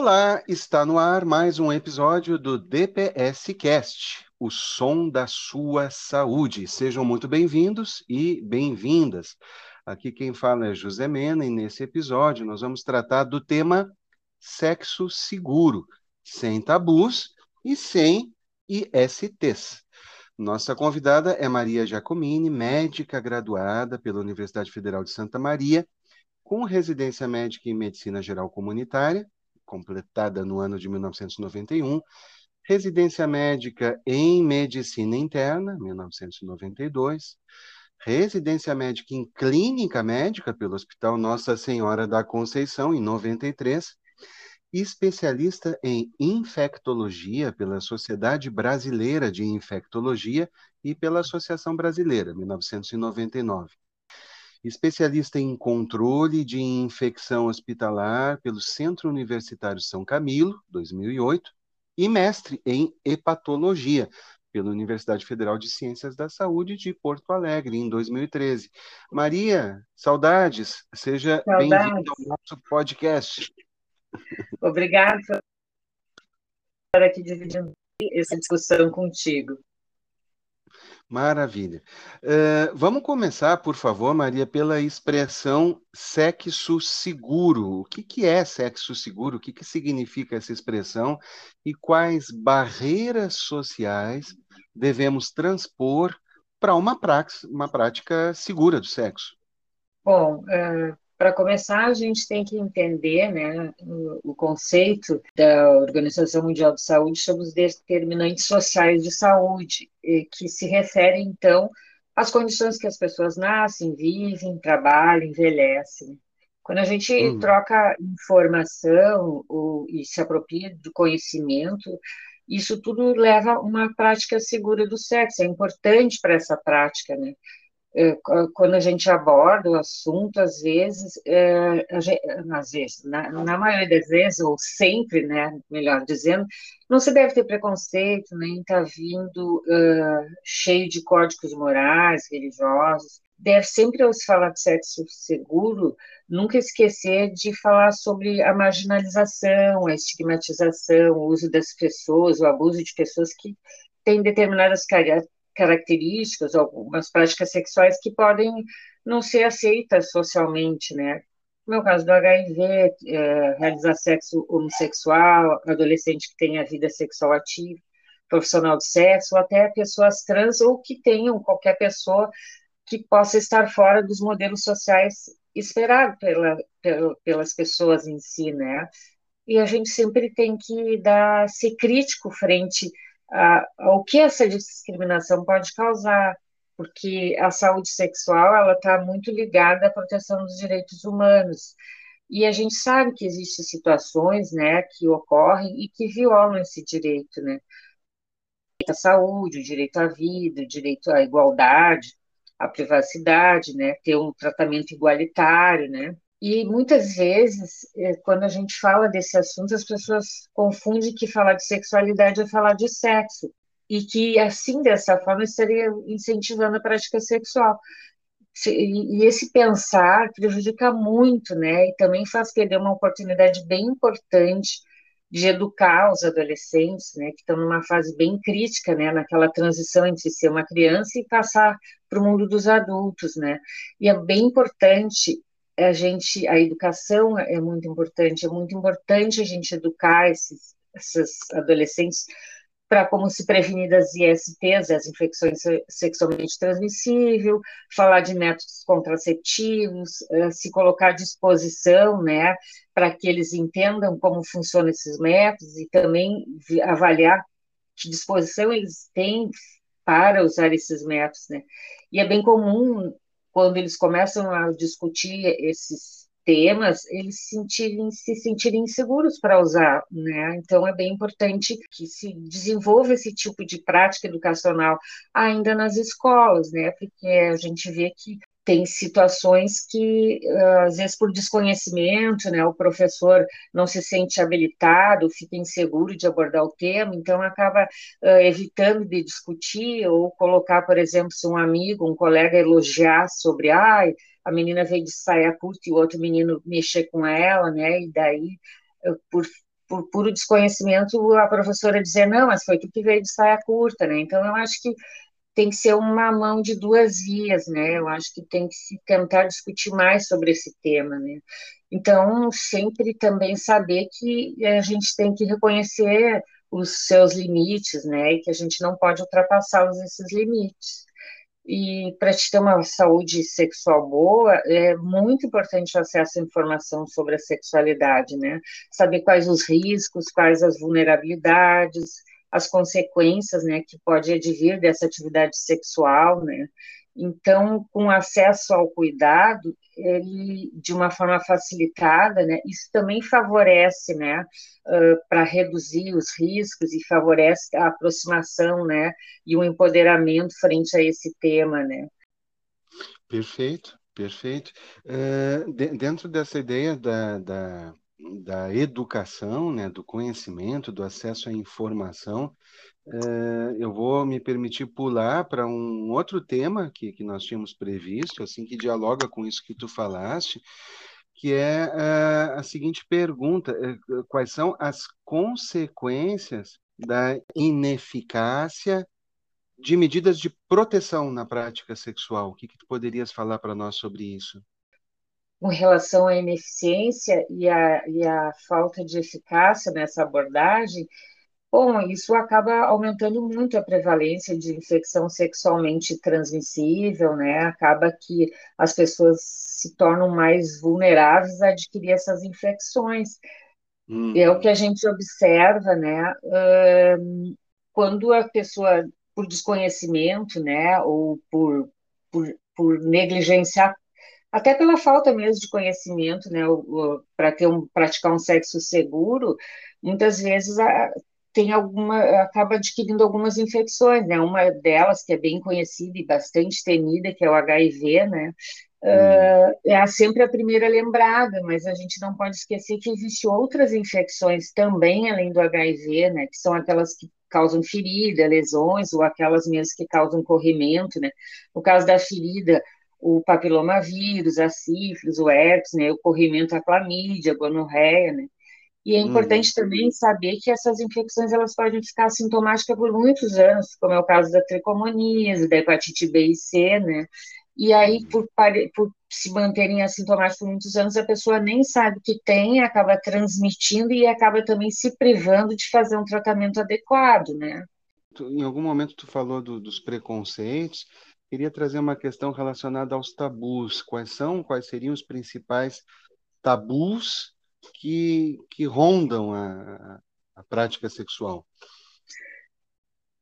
Olá, está no ar mais um episódio do DPS Cast, o som da sua saúde. Sejam muito bem-vindos e bem-vindas. Aqui quem fala é José Mena e nesse episódio nós vamos tratar do tema sexo seguro, sem tabus e sem ISTs. Nossa convidada é Maria Giacomini, médica graduada pela Universidade Federal de Santa Maria, com residência médica em medicina geral comunitária completada no ano de 1991, residência médica em medicina interna, 1992, residência médica em clínica médica pelo Hospital Nossa Senhora da Conceição, em 93, especialista em infectologia pela Sociedade Brasileira de Infectologia e pela Associação Brasileira, 1999 especialista em controle de infecção hospitalar pelo Centro Universitário São Camilo, 2008, e mestre em hepatologia pela Universidade Federal de Ciências da Saúde de Porto Alegre, em 2013. Maria, saudades, seja bem-vinda ao nosso podcast. Obrigada por estar aqui dividindo essa discussão contigo. Maravilha. Uh, vamos começar, por favor, Maria, pela expressão sexo seguro. O que, que é sexo seguro? O que, que significa essa expressão? E quais barreiras sociais devemos transpor para uma, uma prática segura do sexo? Bom, uh, para começar, a gente tem que entender né, o, o, conceito da Organização Mundial de Saúde sobre os determinantes sociais de saúde, que se refere, então, às condições que as pessoas nascem, vivem, trabalham, envelhecem. Quando a gente hum. troca informação ou, e se apropria do conhecimento, isso tudo leva a uma prática segura do sexo, é importante para essa prática, né? É, quando a gente aborda o assunto, às vezes, é, gente, às vezes, na, na, maioria das vezes, ou sempre, né, melhor dizendo, não se deve ter preconceito, nem estar tá vindo uh, cheio de códigos morais, religiosos. Deve sempre, ao se falar de sexo seguro, nunca esquecer de falar sobre a marginalização, a estigmatização, o uso das pessoas, o abuso de pessoas que têm determinadas características, algumas práticas sexuais que podem não ser aceitas socialmente, né? No caso do HIV, é, realizar sexo homossexual, adolescente que tenha vida sexual ativa, profissional de sexo, até pessoas trans ou que tenham qualquer pessoa que possa estar fora dos modelos sociais esperados pela, pela, pelas pessoas em si, né? E a gente sempre tem que dar, ser crítico frente o que essa discriminação pode causar, porque a saúde sexual ela está muito ligada à proteção dos direitos humanos. E a gente sabe que existem situações, né, que ocorrem e que violam esse direito, né, a saúde, o direito à vida, o direito à igualdade, à privacidade, né, ter um tratamento igualitário, né, e muitas vezes, é, quando a gente fala desse assunto, as pessoas confundem que falar de sexualidade é falar de sexo, e que, assim, dessa forma, estaria incentivando a prática sexual. E esse pensar prejudica muito, né? E também faz perder uma oportunidade bem importante de educar os adolescentes, né, que estão numa fase bem crítica, né, naquela transição entre ser uma criança e passar para o mundo dos adultos, né? E é bem importante a gente, a educação é muito importante, é muito importante a gente educar esses, esses adolescentes para como se prevenir das ISTs, as infecções sexualmente transmissíveis, falar de métodos contraceptivos, eh, se colocar à disposição, né, para que eles entendam como funcionam esses métodos e também avaliar que disposição eles têm para usar esses métodos, né. E é bem comum quando eles começam a discutir esses temas, eles se sentirem, se sentirem inseguros para usar, né? Então é bem importante que se desenvolva esse tipo de prática educacional ainda nas escolas, né? Porque a gente vê que tem situações que, ah, às vezes, por desconhecimento, né, o professor não se sente habilitado, fica inseguro de abordar o tema, então acaba uh, evitando de discutir ou colocar, por exemplo, se um amigo, um colega elogiar sobre, ai, a menina veio de saia curta e o outro menino mexer com ela, né, e daí, por por puro desconhecimento, a professora dizer, não, mas foi tu que veio de saia curta, né? Então, eu acho que tem que ser uma mão de duas vias, né? Eu acho que tem que se tentar discutir mais sobre esse tema, né? Então, sempre também saber que a gente tem que reconhecer os seus limites, né? E que a gente não pode ultrapassar esses limites. E para te ter uma saúde sexual boa, é muito importante o acesso à informação sobre a sexualidade, né? Saber quais os riscos, quais as vulnerabilidades, as consequências, né, que pode advir dessa atividade sexual, né? Então, com acesso ao cuidado, ele de uma forma facilitada, né? Isso também favorece, né, uh, para reduzir os riscos e favorece a aproximação, né, e o empoderamento frente a esse tema, né? Perfeito, perfeito. Uh, de, dentro dessa ideia da, da, da educação, né, do conhecimento, do acesso à informação, é, eu vou me permitir pular para um outro tema que, que nós tínhamos previsto, assim, que dialoga com isso que tu falaste, que é a, é, a seguinte pergunta: é, quais são as consequências da ineficácia de medidas de proteção na prática sexual? O que, que tu poderias falar para nós sobre isso? Com relação à ineficiência e à, e à falta de eficácia nessa abordagem, Bom, isso acaba aumentando muito a prevalência de infecção sexualmente transmissível, né? Acaba que as pessoas se tornam mais vulneráveis a adquirir essas infecções. Hum. É o que a gente observa, né? Uh, quando a pessoa, por desconhecimento, né, ou por, por, por negligenciar até pela falta mesmo de conhecimento, né, para ter um praticar um sexo seguro, muitas vezes a, tem alguma, acaba adquirindo algumas infecções, né? Uma delas, que é bem conhecida e bastante temida, que é o HIV, né? Uh, é sempre a primeira lembrada, mas a gente não pode esquecer que existem outras infecções também, além do HIV, né? Que são aquelas que causam ferida, lesões, ou aquelas mesmo que causam corrimento, né? No caso da ferida, o papilomavírus, a sífilis, o herpes, né? O corrimento, a clamídia, a gonorreia, né? E é importante uhum. também saber que essas infecções elas podem ficar assintomáticas por muitos anos, como é o caso da tricomoníase, da hepatite B e C, né? E aí, por, por se manterem assintomáticos por muitos anos, a pessoa nem sabe que tem, acaba transmitindo e acaba também se privando de fazer um tratamento adequado, né? Em algum momento tu falou do, dos preconceitos, queria trazer uma questão relacionada aos tabus. Quais são, quais seriam os principais tabus que, que rondam a, a prática sexual?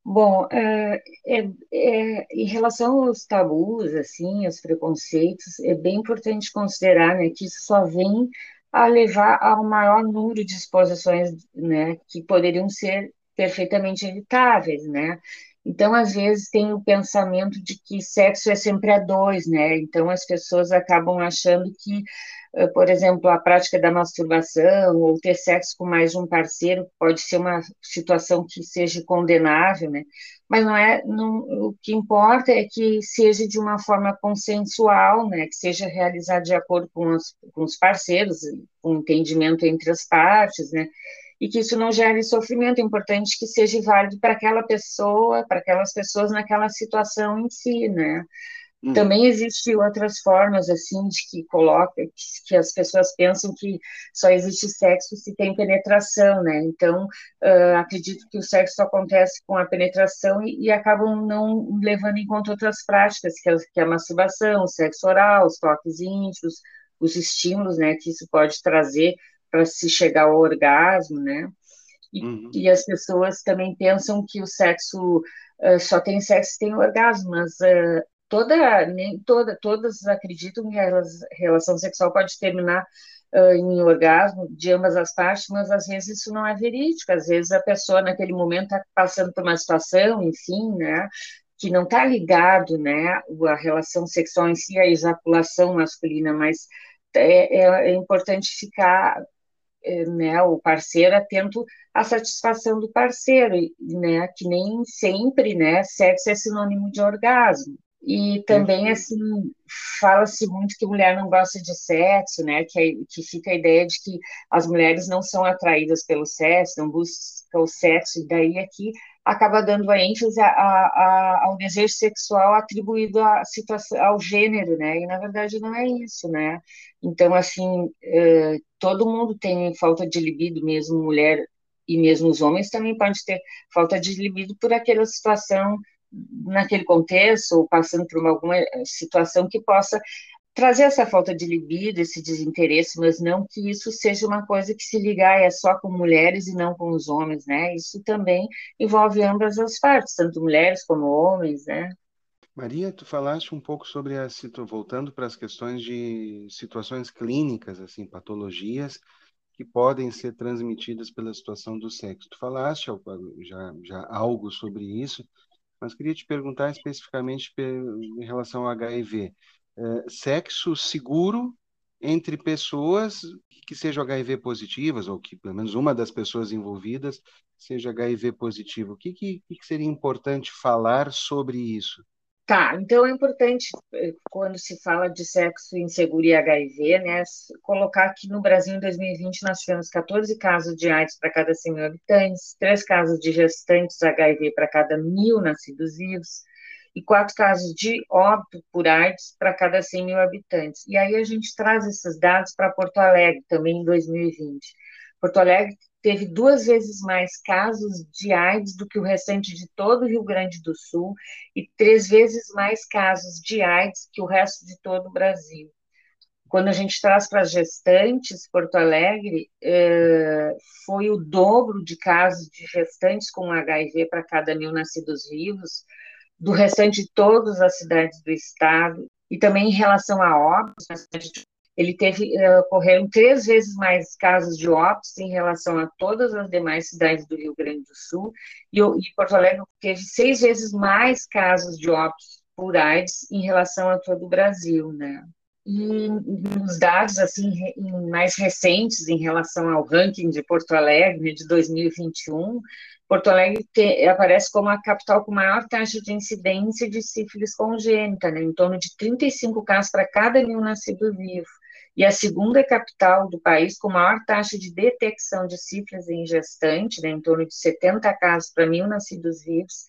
Bom, é, é, é, em relação aos tabus, assim, aos preconceitos, é bem importante considerar né, que isso só vem a levar ao maior número de exposições né, que poderiam ser perfeitamente evitáveis, né? Então, às vezes, tem o pensamento de que sexo é sempre a dois, né? Então, as pessoas acabam achando que eh, por exemplo, a prática da masturbação ou ter sexo com mais de um parceiro pode ser uma situação que seja condenável, né? Mas não é, não, o que importa é que seja de uma forma consensual, né? Que seja realizado de acordo com os, com os parceiros, com entendimento entre as partes, né? E que isso não gere sofrimento. É importante que seja válido para aquela pessoa, para aquelas pessoas naquela situação em si, né? Hum. Também existem outras formas, assim, de que coloca, que, que, as pessoas pensam que só existe sexo se tem penetração, né? Então, uh, acredito que o sexo acontece com a penetração e, e acabam não levando em conta outras práticas, que é, que é a masturbação, o sexo oral, os toques íntimos, os estímulos, né, que isso pode trazer para se chegar ao orgasmo, né? E, uhum. e, as pessoas também pensam que o sexo uh, só tem sexo se tem orgasmo, mas uh, toda, nem toda, todas acreditam que a relação sexual pode terminar uh, em orgasmo de ambas as partes, mas às vezes isso não é verídico, às vezes a pessoa naquele momento está passando por uma situação, enfim, né, que não está ligado, né, a relação sexual em si, a ejaculação masculina, mas é, é, é importante ficar né, o parceiro atento à satisfação do parceiro, né, que nem sempre, né, sexo é sinônimo de orgasmo. E também, assim, fala-se muito que mulher não gosta de sexo, né? Que, que fica a ideia de que as mulheres não são atraídas pelo sexo, não buscam o sexo, e daí aqui acaba dando a ênfase a, a, ao desejo sexual atribuído à situação, ao gênero, né? E na verdade não é isso, né? Então, assim, eh, todo mundo tem falta de libido, mesmo mulher e mesmo os homens também podem ter falta de libido por aquela situação naquele contexto, ou passando por alguma situação que possa trazer essa falta de libido, esse desinteresse, mas não que isso seja uma coisa que se ligar é só com mulheres e não com os homens, né? Isso também envolve ambas as partes, tanto mulheres como homens, né? Maria, tu falaste um pouco sobre a voltando para as questões de situações clínicas, assim, patologias que podem ser transmitidas pela situação do sexo. Tu falaste já, já algo sobre isso, mas queria te perguntar especificamente em relação ao HIV. É, sexo seguro entre pessoas que sejam HIV positivas, ou que pelo menos uma das pessoas envolvidas seja HIV positivo. O que, que, que seria importante falar sobre isso? Tá, então é importante, eh, quando se fala de sexo inseguro e HIV, né, colocar que no Brasil, em 2020, nós tivemos 14 casos de AIDS para cada 100 mil habitantes, 3 casos de gestantes HIV para cada mil nascidos vivos, e 4 casos de óbito por AIDS para cada 100 mil habitantes. E aí a gente traz esses dados para Porto Alegre, também em 2020. Porto Alegre teve duas vezes mais casos de AIDS do que o restante de todo o Rio Grande do Sul e três vezes mais casos de AIDS que o resto de todo o Brasil. Quando a gente traz para gestantes, Porto Alegre eh, foi o dobro de casos de gestantes com HIV para cada mil nascidos vivos do restante de todas as cidades do estado. E também em relação a óbitos, ele teve uh, ocorreram três vezes mais casos de óbitos em relação a todas as demais cidades do Rio Grande do Sul. E, e Porto Alegre teve seis vezes mais casos de óbitos por AIDS em relação a todo o Brasil, né? E os dados assim mais recentes em relação ao ranking de Porto Alegre de 2021, Porto Alegre te, aparece como a capital com maior taxa de incidência de sífilis congênita, né, em torno de 35 casos para cada mil nascido vivo e a segunda capital do país com maior taxa de detecção de sífilis em gestante, né, em torno de 70 casos para mil nascidos vivos,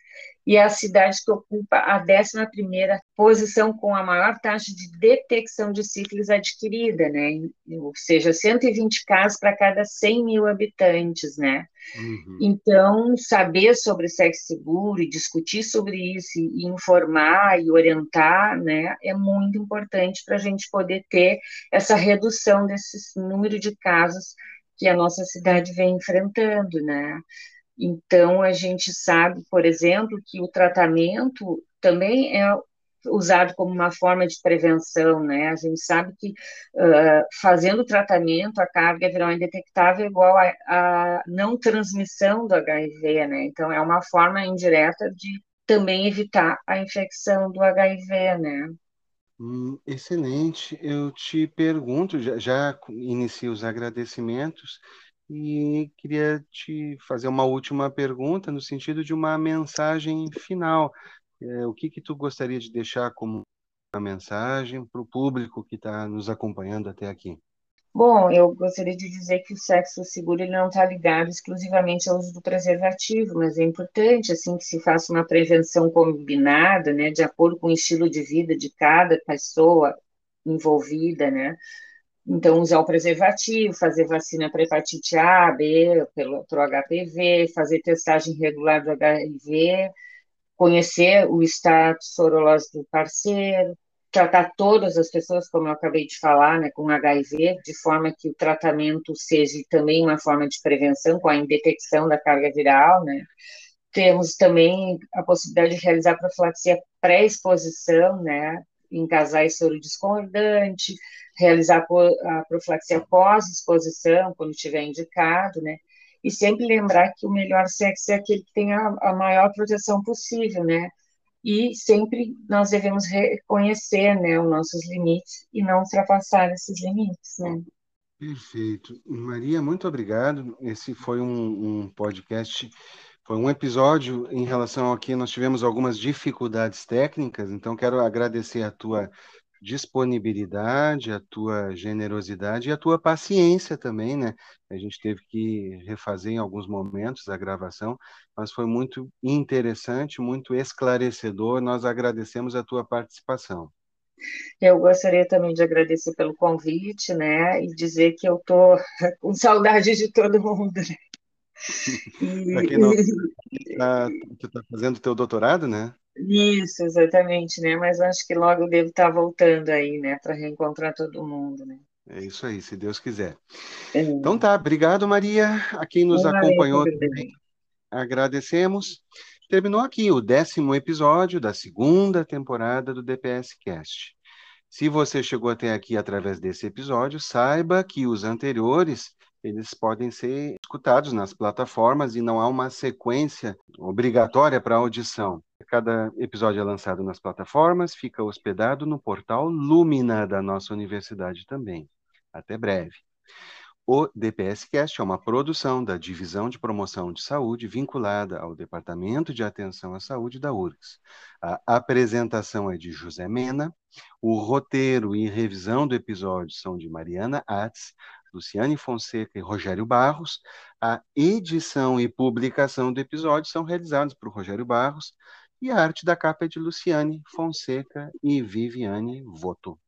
e é a cidade que ocupa a 11ª posição com a maior taxa de detecção de sífilis adquirida, né, ou seja, 120 casos para cada 100 mil habitantes, né. Uhum. Então, saber sobre sexo seguro e discutir sobre isso e informar e orientar, né, é muito importante para a gente poder ter essa redução desse número de casos que a nossa cidade vem enfrentando, né. Então, a gente sabe, por exemplo, que o tratamento também é usado como uma forma de prevenção, né? A gente sabe que uh, fazendo o tratamento, a carga viral indetectável é igual a, a, não transmissão do HIV, né? Então, é uma forma indireta de também evitar a infecção do HIV, né? Hum, excelente. Eu te pergunto, já, já iniciei os agradecimentos e queria te fazer uma última pergunta no sentido de uma mensagem final é, o que que tu gostaria de deixar como uma mensagem para o público que está nos acompanhando até aqui? Bom, eu gostaria de dizer que o sexo seguro ele não está ligado exclusivamente ao uso do preservativo, mas é importante assim que se faça uma prevenção combinada, né, de acordo com o estilo de vida de cada pessoa envolvida, né? Então, usar o preservativo, fazer vacina para hepatite A, B, pelo, para o HPV, fazer testagem regular do HIV, conhecer o status sorológico do parceiro, tratar todas as pessoas, como eu acabei de falar, né, com HIV, de forma que o tratamento seja também uma forma de prevenção, com a indetecção da carga viral, né. Temos também a possibilidade de realizar profilaxia pré-exposição, né, em casais soro discordante, realizar a profilaxia pós-exposição, quando tiver indicado, né, e sempre lembrar que o melhor sexo é aquele que tem a, a maior proteção possível, né? E sempre nós devemos reconhecer, né, os nossos limites e não ultrapassar esses limites, né? Perfeito. Maria, muito obrigado. Esse foi um, um podcast Foi um episódio em relação a que nós tivemos algumas dificuldades técnicas, então quero agradecer a tua disponibilidade, a tua generosidade e a tua paciência também, né? A gente teve que refazer em alguns momentos a gravação, mas foi muito interessante, muito esclarecedor. Nós agradecemos a tua participação. Eu gostaria também de agradecer pelo convite, né? E dizer que eu tô com saudade de todo mundo, né? Para quem não tá, tu está fazendo teu doutorado, né? Isso, exatamente, né? Mas acho que logo devo estar tá voltando aí, né? Para reencontrar todo mundo, né? É isso aí, se Deus quiser. É. Então tá, obrigado, Maria. A quem nos Valeu, acompanhou também. Agradecemos. Terminou aqui o décimo episódio da segunda temporada do DPS Cast. Se você chegou até aqui através desse episódio, saiba que os anteriores eles podem ser escutados nas plataformas e não há uma sequência obrigatória para audição. Cada episódio é lançado nas plataformas, fica hospedado no portal Lumina da nossa universidade também. Até breve. O DPScast é uma produção da Divisão de Promoção de Saúde vinculada ao Departamento de Atenção à Saúde da URGS. A apresentação é de José Mena, o roteiro e revisão do episódio são de Mariana Atz, Luciane Fonseca e Rogério Barros. A edição e publicação do episódio são realizados por Rogério Barros e a arte da capa é de Luciane Fonseca e Viviane Voto.